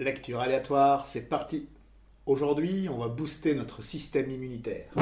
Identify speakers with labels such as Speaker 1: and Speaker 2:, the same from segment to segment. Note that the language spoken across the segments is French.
Speaker 1: Lecture aléatoire, c'est parti. Aujourd'hui, on va booster notre système immunitaire.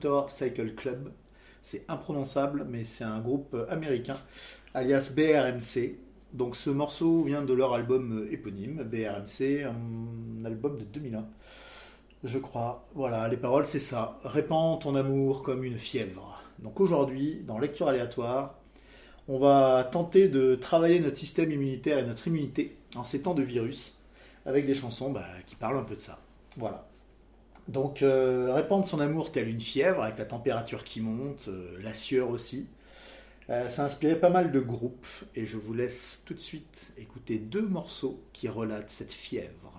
Speaker 1: Motorcycle Club. C'est imprononçable, mais c'est un groupe américain, alias BRMC. Donc ce morceau vient de leur album éponyme, BRMC, un album de 2001, je crois. Voilà, les paroles c'est ça. Répands ton amour comme une fièvre. Donc aujourd'hui, dans Lecture aléatoire, on va tenter de travailler notre système immunitaire et notre immunité en ces temps de virus avec des chansons bah, qui parlent un peu de ça. Voilà. Donc, euh, répandre son amour tel une fièvre, avec la température qui monte, euh, la sueur aussi. Euh, ça a inspiré pas mal de groupes, et je vous laisse tout de suite écouter deux morceaux qui relatent cette fièvre.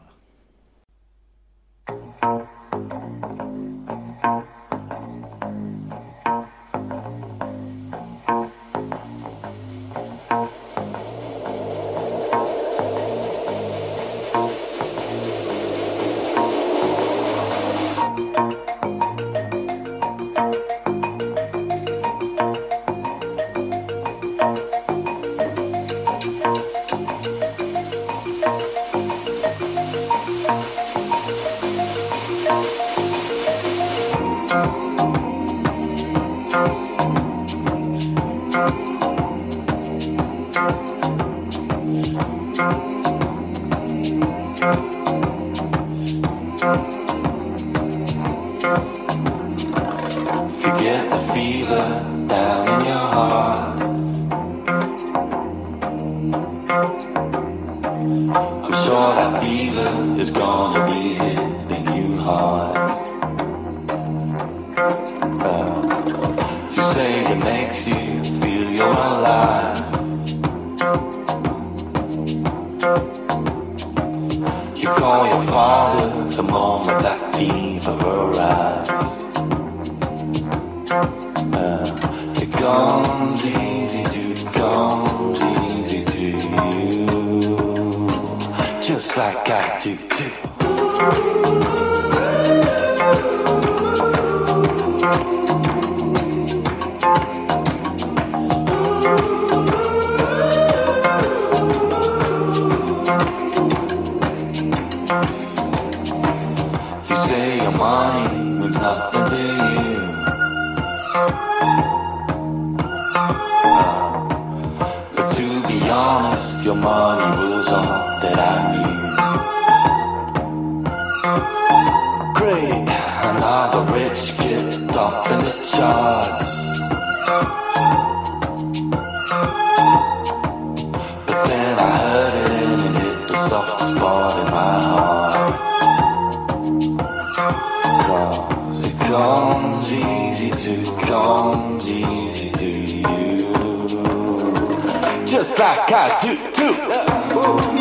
Speaker 2: money was all that I knew.
Speaker 3: Great,
Speaker 2: another rich kid up in the charts. But then I heard it and it hit the soft spot in my heart. Cause it comes easy to, comes easy to. Saca, tu, tu.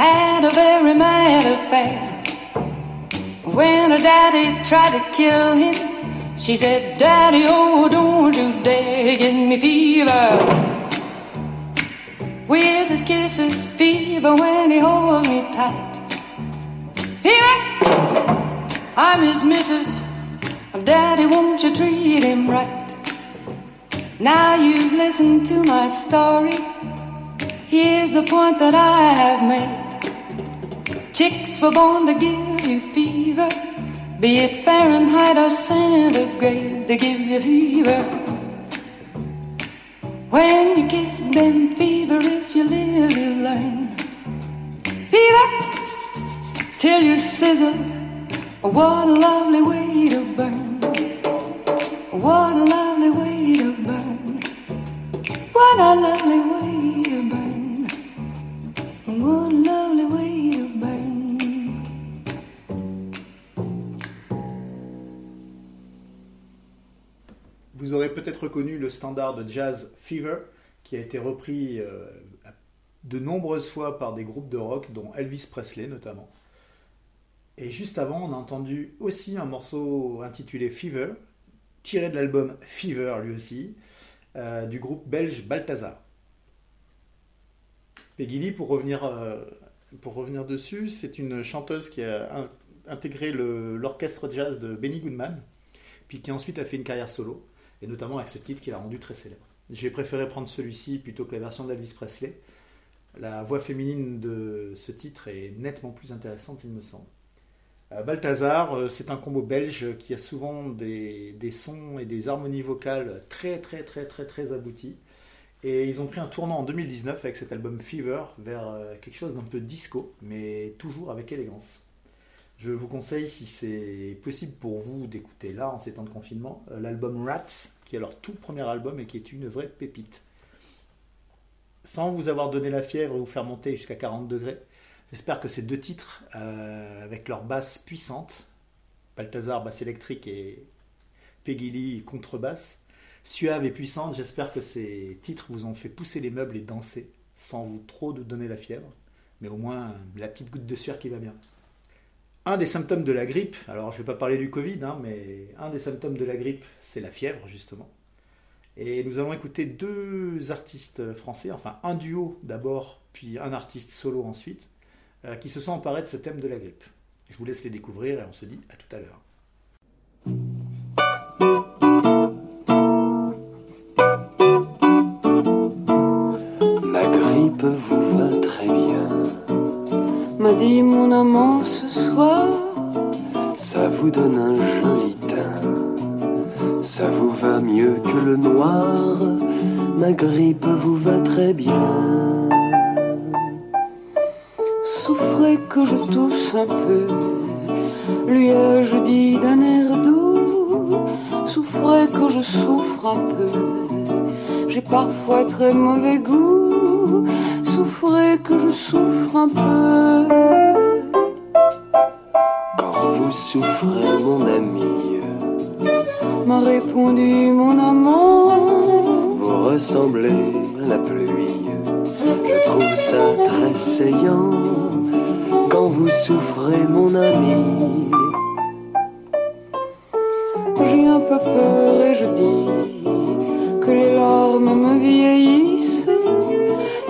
Speaker 4: had a very mad affair. When her daddy tried to kill him, she said, Daddy, oh, don't you dare give me fever. With his kisses, fever when he holds me tight. Fever, I'm his missus. Daddy, won't you treat him right? Now you've listened to my story. Here's the point that I have made. Chicks were born to give you fever, be it Fahrenheit or centigrade, they give you fever. When you kiss them, fever, if you live, you learn. Fever, till you're sizzled. What a lovely way to burn. What a lovely way to burn. What a lovely way to burn. What a lovely way
Speaker 5: Vous aurez peut-être reconnu le standard de jazz Fever, qui a été repris euh, de nombreuses fois par des groupes de rock, dont Elvis Presley notamment. Et juste avant, on a entendu aussi un morceau intitulé Fever, tiré de l'album Fever lui aussi, euh, du groupe belge Balthazar. Peggy Lee, pour revenir, euh, pour revenir dessus, c'est une chanteuse qui a in- intégré l'orchestre jazz de Benny Goodman, puis qui ensuite a fait une carrière solo, et notamment avec ce titre qui l'a rendu très célèbre. J'ai préféré prendre celui-ci plutôt que la version d'Elvis Presley. La voix féminine de ce titre est nettement plus intéressante, il me semble. Euh, Balthazar, euh, c'est un combo belge qui a souvent des, des sons et des harmonies vocales très très très très très aboutis. Et ils ont pris un tournant en 2019 avec cet album Fever vers euh, quelque chose d'un peu disco, mais toujours avec élégance. Je vous conseille, si c'est possible pour vous, d'écouter là, en ces temps de confinement, euh, l'album Rats, qui est leur tout premier album et qui est une vraie pépite. Sans vous avoir donné la fièvre et vous faire monter jusqu'à 40 degrés, J'espère que ces deux titres, euh, avec leur basse puissante, Balthazar basse électrique et Peggy Lee contrebasse, suave et puissante, j'espère que ces titres vous ont fait pousser les meubles et danser, sans vous trop donner la fièvre, mais au moins la petite goutte de sueur qui va bien. Un des symptômes de la grippe, alors je ne vais pas parler du Covid, hein, mais un des symptômes de la grippe, c'est la fièvre, justement. Et nous allons écouter deux artistes français, enfin un duo d'abord, puis un artiste solo ensuite euh, qui se sont emparés de ce thème de la grippe. Je vous laisse les découvrir et on se dit à tout à l'heure.
Speaker 6: Ma grippe vous va très bien,
Speaker 4: M'a dit mon amant ce soir,
Speaker 3: vous donne un joli teint. Ça vous va mieux que le noir, ma grippe vous va très bien.
Speaker 6: Souffrez que je tousse un peu, lui ai-je dit d'un air doux? Souffrez que je souffre un peu, j'ai parfois très mauvais goût. Souffrez que je souffre un peu.
Speaker 3: Vous souffrez, mon ami,
Speaker 6: M'a répondu mon amant.
Speaker 3: vous ressemblez à la pluie. Je trouve ça très saillant. Quand vous souffrez, mon ami,
Speaker 6: J'ai un peu peur et je dis que les larmes me vieillissent.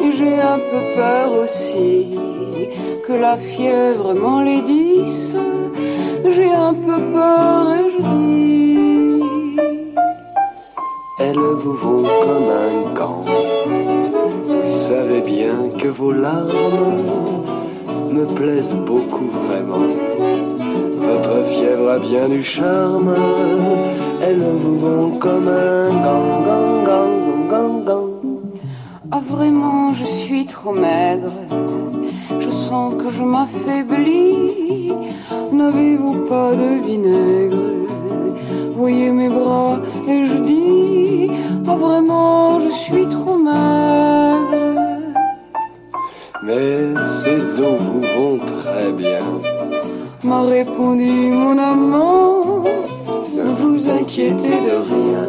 Speaker 6: Et j'ai un peu peur aussi que la fièvre m'enlaidisse.
Speaker 3: Comme un gant. Vous savez bien que vos larmes me plaisent beaucoup vraiment. Votre fièvre a bien du charme. Elles vous vont comme un gant, gant, gant, gant, gant.
Speaker 6: Ah vraiment je suis trop maigre Je sens que je m'affaiblis N'avez-vous pas de vinaigre? Voyez mes bras et je dis vraiment je suis trop maigre
Speaker 3: Mais ces eaux vous vont très bien.
Speaker 6: M'a répondu mon amant
Speaker 3: Ne vous inquiétez de rien.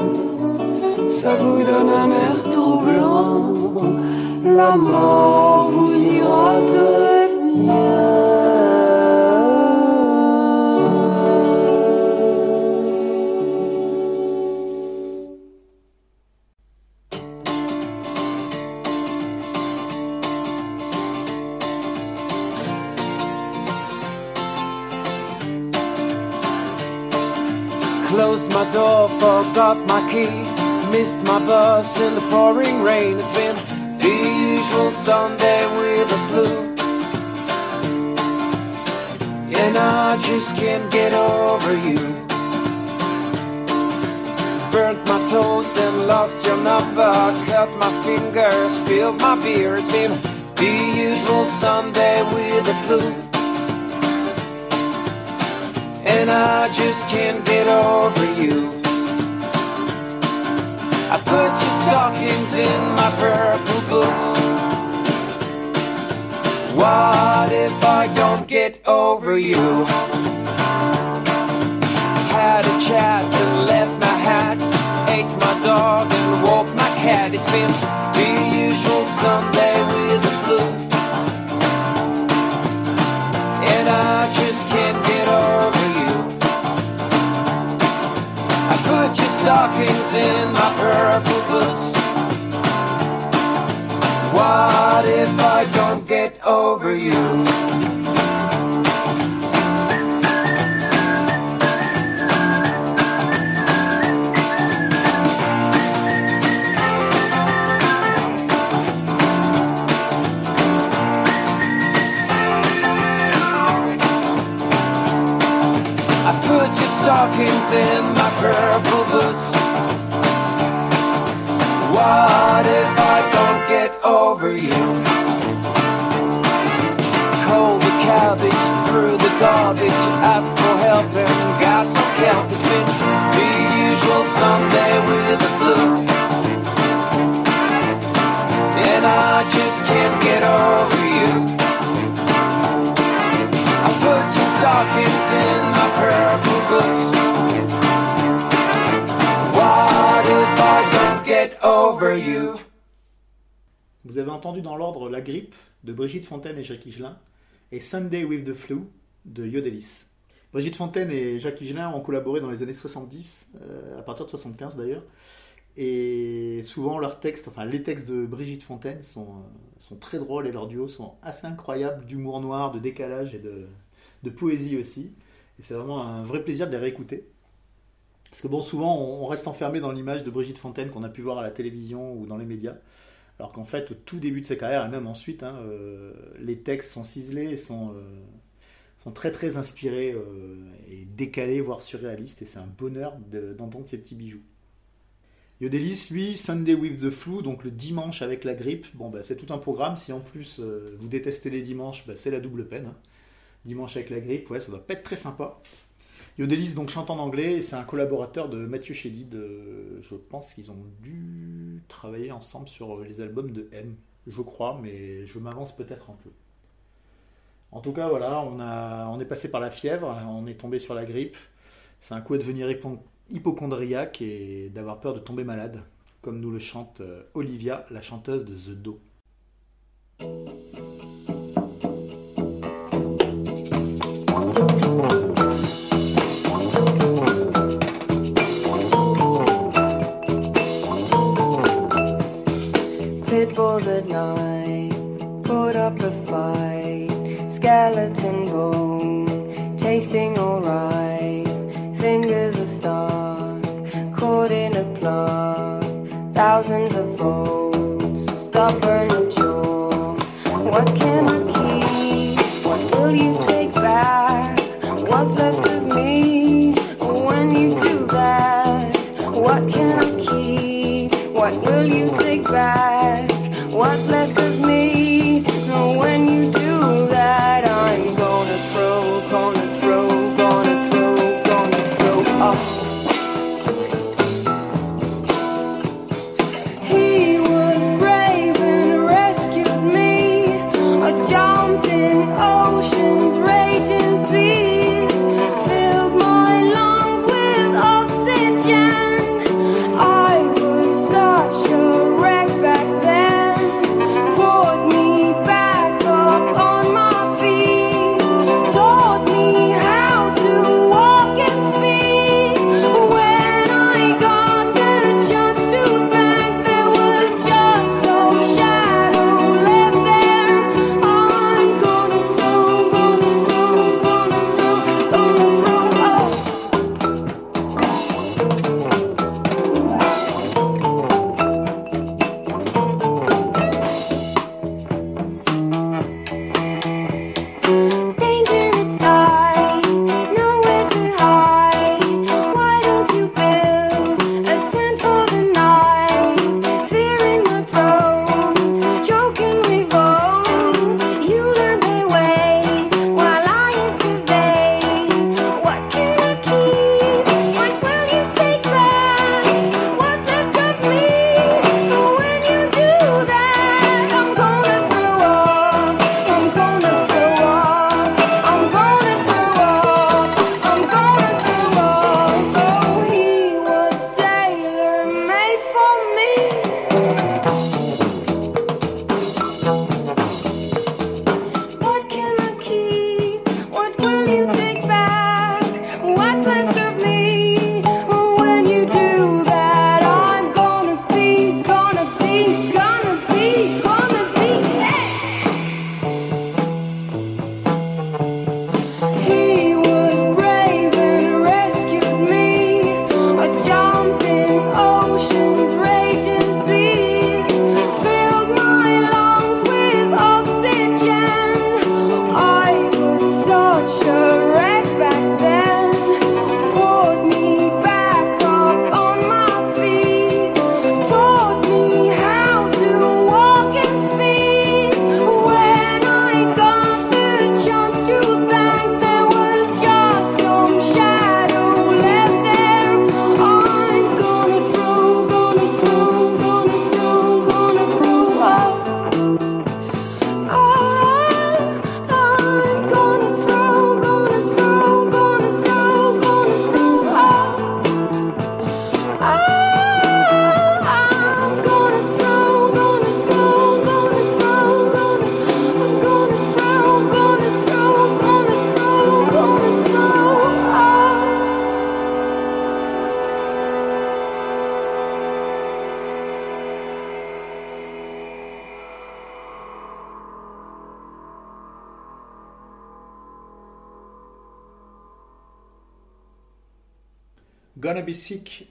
Speaker 6: Ça vous donne un air troublant La mort vous ira très bien
Speaker 7: door, forgot my key. Missed my bus in the pouring rain. It's been the usual Sunday with the flu. And I just can't get over you. Burnt my toast and lost your number. Cut my finger, spilled my beer. It's been the usual Sunday with the flu. And I just can't get over you. I put your stockings in my purple boots. What if I don't get over you? Had a chat and left my hat. Ate my dog and walked my cat. It's been the usual Sunday stockings in my purple boots. What if I don't get over you? I put your stockings in boots. What if I don't get over you? Cold the cabbage, threw the garbage, asked for help and got some been the usual Sunday with the flu. And I just can't get over
Speaker 5: Vous avez entendu dans l'ordre La grippe de Brigitte Fontaine et Jacques Higelin et Sunday with the Flu de Yodelis. Brigitte Fontaine et Jacques Higelin ont collaboré dans les années 70, euh, à partir de 75 d'ailleurs. Et souvent leurs textes, enfin les textes de Brigitte Fontaine sont, euh, sont très drôles et leurs duos sont assez incroyables, d'humour noir, de décalage et de, de poésie aussi. Et c'est vraiment un vrai plaisir de les réécouter. Parce que bon, souvent on reste enfermé dans l'image de Brigitte Fontaine qu'on a pu voir à la télévision ou dans les médias. Alors qu'en fait, au tout début de sa carrière, et même ensuite, hein, euh, les textes sont ciselés et euh,
Speaker 8: sont, très très inspirés euh, et décalés, voire surréalistes, et c'est un bonheur d'entendre ces petits bijoux. Yodelis, lui, Sunday with the Flu, donc le dimanche avec la grippe, bon, bah, c'est tout un programme. Si en plus vous détestez les dimanches, bah, c'est la double peine. Hein. Dimanche avec la grippe, ouais, ça va pas être très sympa. Yodelis, donc chante en anglais, c'est un collaborateur de Mathieu Chédid. Euh, je pense qu'ils ont dû travailler ensemble sur euh, les albums de M, je crois, mais je m'avance peut-être un peu. En tout cas, voilà, on, a, on est passé par la fièvre, on est tombé sur la grippe. C'est un coup à devenir hypochondriaque et d'avoir peur de tomber malade, comme nous le chante euh, Olivia, la chanteuse de The Do.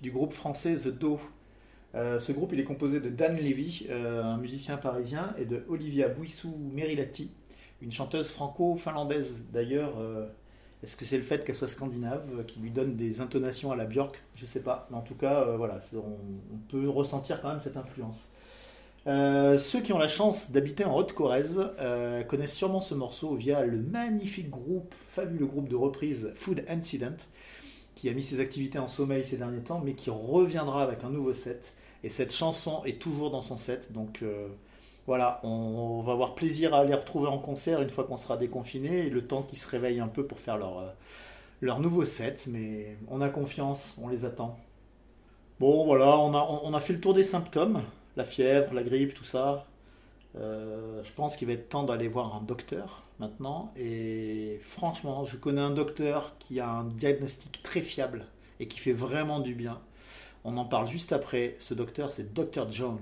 Speaker 8: Du groupe français The Do. Euh, ce groupe il est composé de Dan Levy, euh, un musicien parisien, et de Olivia Bouissou Merilati,
Speaker 5: une chanteuse franco-finlandaise. D'ailleurs, euh, est-ce que c'est le fait qu'elle soit scandinave qui lui donne des intonations à la Björk? Je ne sais pas, mais en tout cas, voilà, on, on, peut ressentir quand même cette influence. ceux qui ont la chance d'habiter en Haute-Corrèze connaissent sûrement ce morceau via le magnifique groupe, fabuleux groupe de reprise Food Incident, qui a mis ses activités en sommeil ces derniers temps, mais qui reviendra avec un nouveau set. Et cette chanson est toujours dans son set, donc euh, voilà, on, va avoir plaisir à les retrouver en concert une fois qu'on sera déconfiné, et le temps qu'ils se réveillent un peu pour faire leur, euh, leur nouveau set, mais on a confiance, on les attend. Bon voilà, on a, on a fait le tour des symptômes, la fièvre, la grippe, tout ça. Euh, je pense qu'il va être temps d'aller voir un docteur maintenant. Et franchement, je connais un docteur qui a un diagnostic très fiable et qui fait vraiment du bien. On en parle juste après. Ce docteur, c'est Dr. John.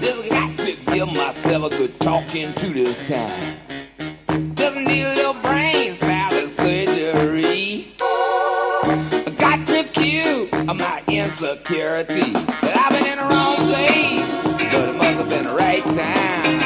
Speaker 9: Just got to give myself a good talking to this time. Just need a little brain salad surgery. Got to cure my insecurity. That I've been in the wrong place, but it must have been the right time.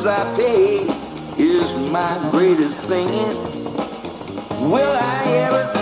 Speaker 10: Dues I pay is my greatest sin. Will I ever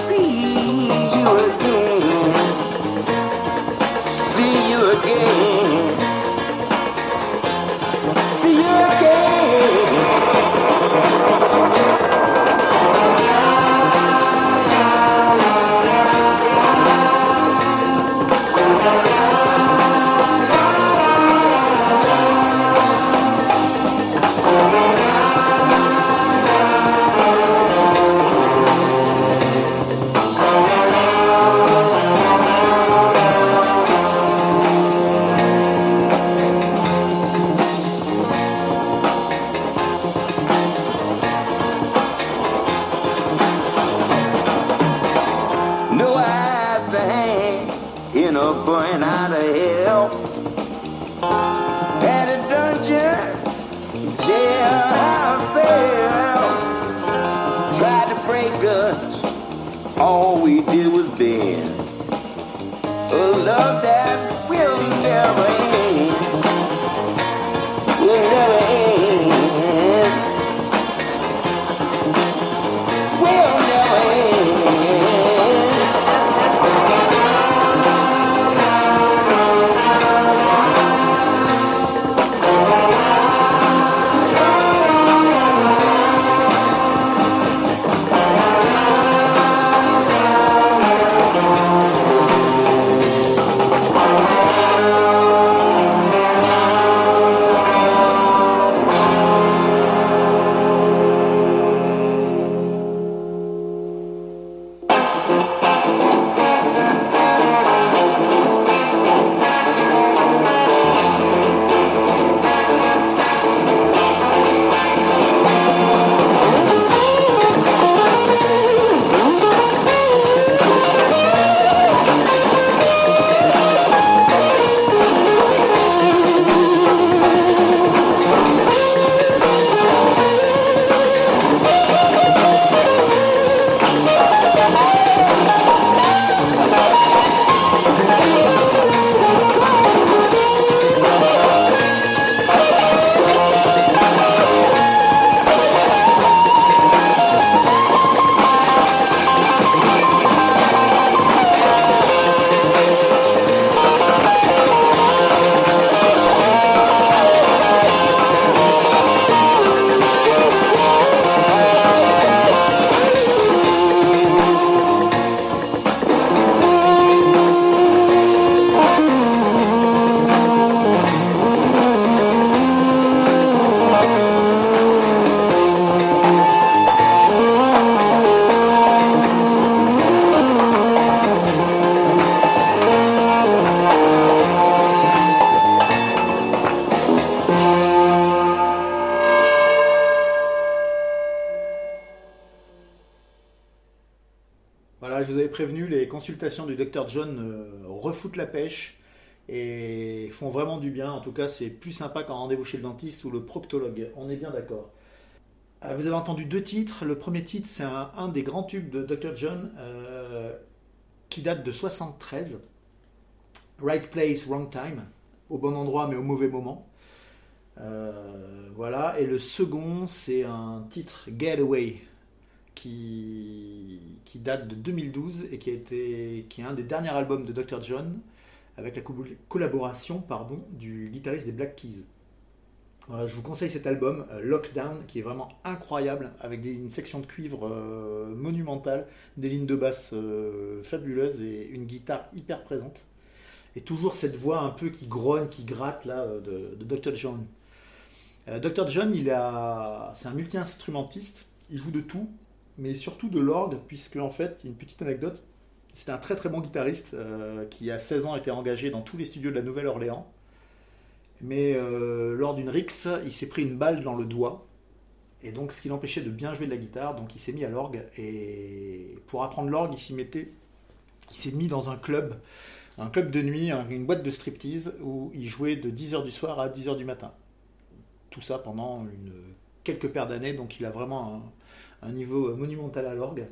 Speaker 5: du Dr John euh, refoutent la pêche et font vraiment du bien. En tout cas, c'est plus sympa qu'un rendez-vous chez le dentiste ou le proctologue. On est bien d'accord. Euh, Vous avez entendu deux titres. Le premier titre, c'est un, des grands tubes de Dr John euh, qui date de 73. Right place, wrong time. Au bon endroit, mais au mauvais moment. Voilà. Et le second, c'est un titre Getaway qui, date de 2012 et qui, a été, qui est un des derniers albums de Dr. John avec la co- collaboration pardon, du guitariste des Black Keys. Je vous conseille cet album, euh, Lockdown, qui est vraiment incroyable, avec une section de cuivre euh, monumentale, des lignes de basse euh, fabuleuses et une guitare hyper présente. Et toujours cette voix un peu qui grogne, qui gratte là de, de Dr. John. Dr. John, c'est un multi-instrumentiste, il joue de tout, mais surtout de l'orgue, puisque en fait, une petite anecdote, c'était un très très bon guitariste euh, qui à 16 ans était engagé dans tous les studios de la Nouvelle-Orléans. Mais euh, lors d'une rixe, il s'est pris une balle dans le doigt. Et donc, ce qui l'empêchait de bien jouer de la guitare, donc il s'est mis à l'orgue. Et pour apprendre l'orgue, il s'y mettait. Il s'est mis dans un club, un club de nuit, un- une boîte de striptease, où il jouait de 10h du soir à 10h du matin. Tout ça pendant une, quelques paires d'années, donc il a vraiment un, niveau monumental à l'orgue.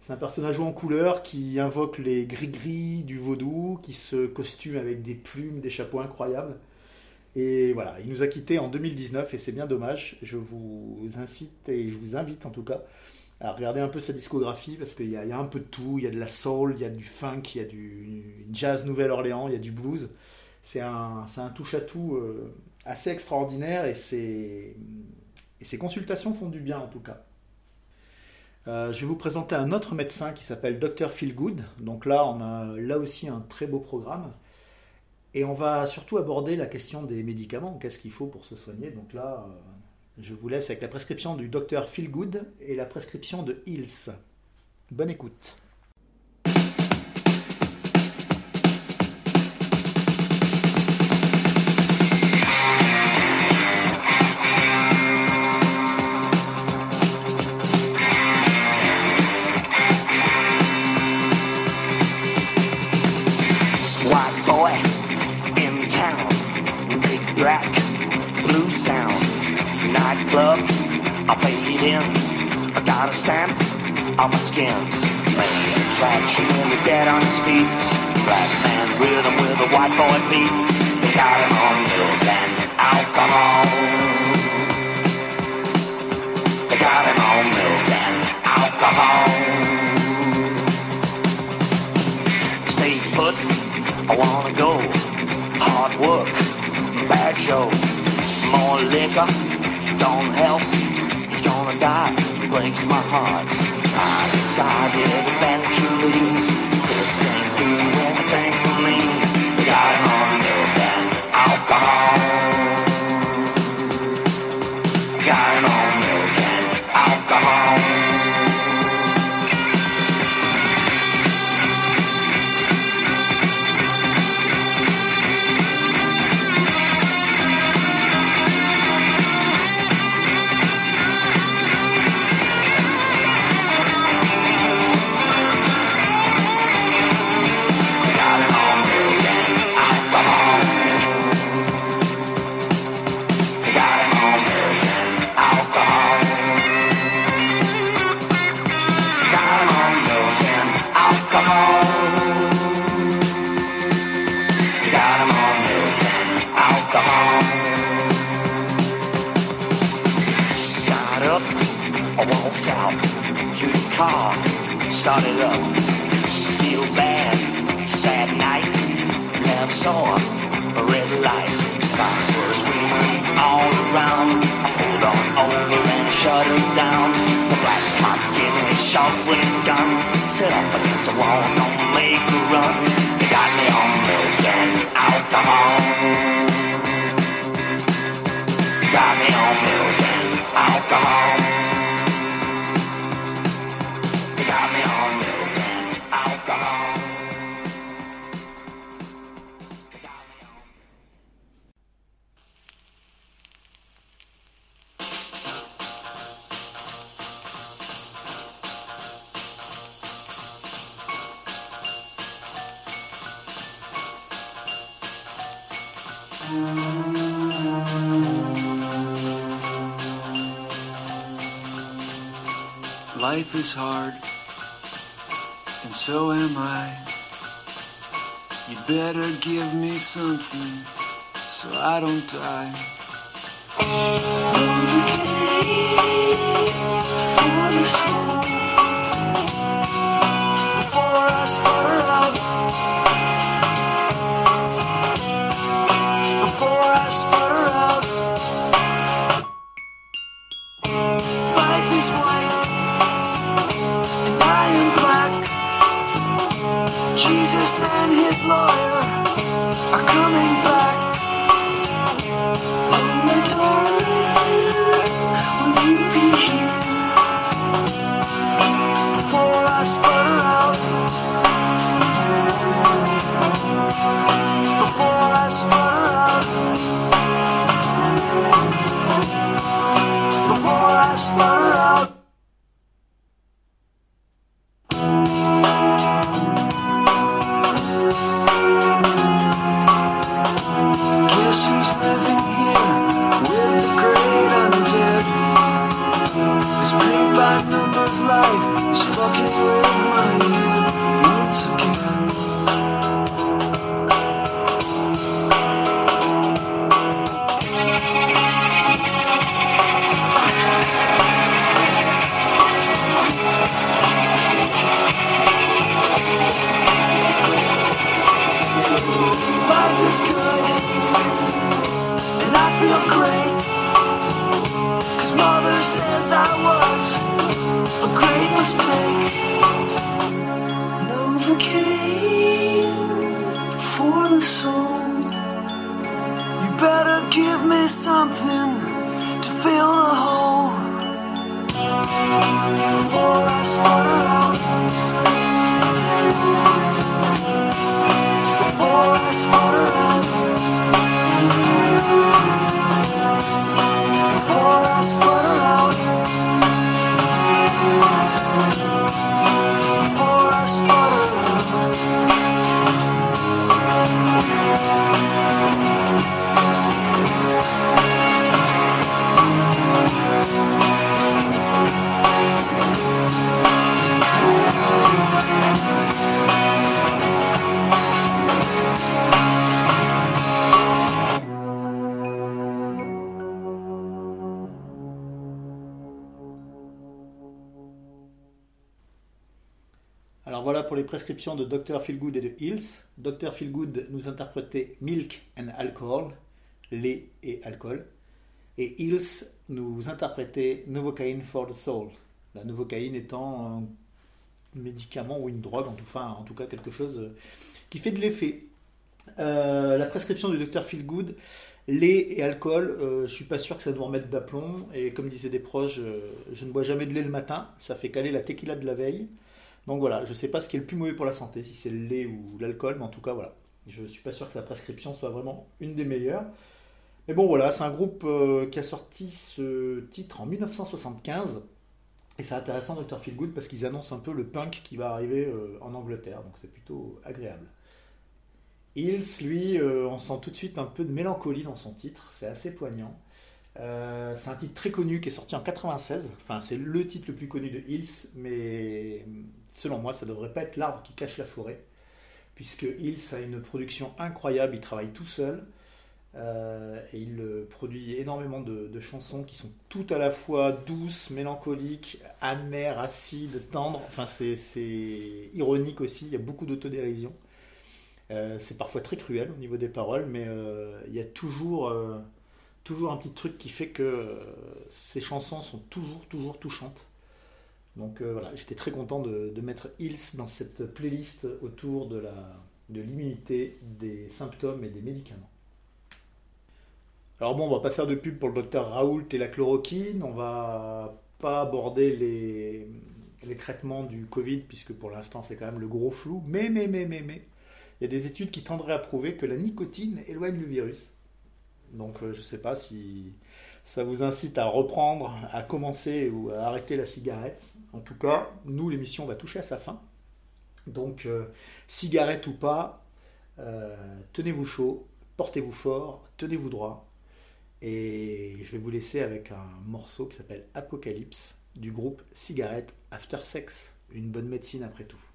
Speaker 5: C'est un personnage en couleur qui invoque les gris-gris du vaudou, qui se costume avec des plumes, des chapeaux incroyables. Et voilà, il nous a quittés en 2019 et c'est bien dommage. Je vous incite et je vous invite en tout cas à regarder un peu sa discographie parce qu'il y, y a un peu de tout. Il y a de la soul, il y a du funk, il y a du jazz Nouvelle-Orléans, il y a du blues. C'est un, c'est un touche-à-tout euh, assez extraordinaire et ses, et ses consultations font du bien en tout cas. Euh, je vais vous présenter un autre médecin qui s'appelle Dr Feelgood. Donc là, on a là aussi un très beau programme. Et on va surtout aborder la question des médicaments. Qu'est-ce qu'il faut pour se soigner? Donc là, euh, je vous laisse avec la prescription du Dr Feelgood et la prescription de Hills. Bonne écoute.
Speaker 11: I got a stamp on my skin. Man, attraction and the dead on his feet. Black man rhythm with a white boy beat. They got him on milk and alcohol. They got him on milk and alcohol. Stay put, I wanna go. Hard work, bad show. More liquor, don't help. He's gonna die, breaks my heart. I decided eventually saw a red light. Signs were screaming all around. I pulled on over and shut her down. The black cop gave me a shot with his gun. Set up against the wall, don't make a run. They got me on milk and alcohol.
Speaker 3: Life is hard, and so am I. You better give me something so I don't die. For the soul, before I sputter out.
Speaker 5: lost. Les prescriptions de Dr. Feelgood et de Hills. Dr. Feelgood nous interprétait Milk and Alcohol, lait et alcool. Et Hills nous interprétait Novocaine for the Soul. La Novocaine étant un médicament ou une drogue, en tout, cas quelque chose euh, qui fait de l'effet. Euh, la prescription du Dr. Feelgood, lait et alcool, euh, je suis pas sûr que ça doit en mettre d'aplomb. Et comme disaient des proches, euh, je ne bois jamais de lait le matin, ça fait caler la tequila de la veille. Donc voilà, je sais pas ce qui est le plus mauvais pour la santé, si c'est le lait ou l'alcool, mais en tout cas voilà. Je suis pas sûr que sa prescription soit vraiment une des meilleures. Mais bon voilà, c'est un groupe euh, qui a sorti ce titre en 1975. Et c'est intéressant Dr. Feelgood parce qu'ils annoncent un peu le punk qui va arriver euh, en Angleterre, donc c'est plutôt agréable. Hills, lui, euh, on sent tout de suite un peu de mélancolie dans son titre, c'est assez poignant. Euh, c'est un titre très connu qui est sorti en 96. Enfin, c'est le titre le plus connu de Hills, mais selon moi, ça devrait pas être l'arbre qui cache la forêt, puisque Hills a une production incroyable. Il travaille tout seul euh, et il euh, produit énormément de, chansons qui sont toutes à la fois douces, mélancoliques, amères, acides, tendres. Enfin, c'est ironique aussi. Il y a beaucoup d'autodérision. C'est parfois très cruel au niveau des paroles, mais il y a toujours toujours un petit truc qui fait que euh, ces chansons sont toujours, toujours touchantes. Donc euh, voilà, j'étais très content de, mettre Hills dans cette playlist autour de la de l'immunité, des symptômes et des médicaments. Alors bon, on va pas faire de pub pour le docteur Raoult et la chloroquine, on va pas aborder les, les traitements du Covid, puisque pour l'instant c'est quand même le gros flou, mais, mais, mais, mais, mais, il y a des études qui tendraient à prouver que la nicotine éloigne le virus. Donc euh, je ne sais pas si ça vous incite à reprendre, à commencer ou à arrêter la cigarette. En tout cas, nous, l'émission va toucher à sa fin. Donc, euh, cigarette ou pas, euh, tenez-vous chaud, portez-vous fort, tenez-vous droit. Et je vais vous laisser avec un morceau qui s'appelle Apocalypse du groupe Cigarette After Sex, une bonne médecine après tout.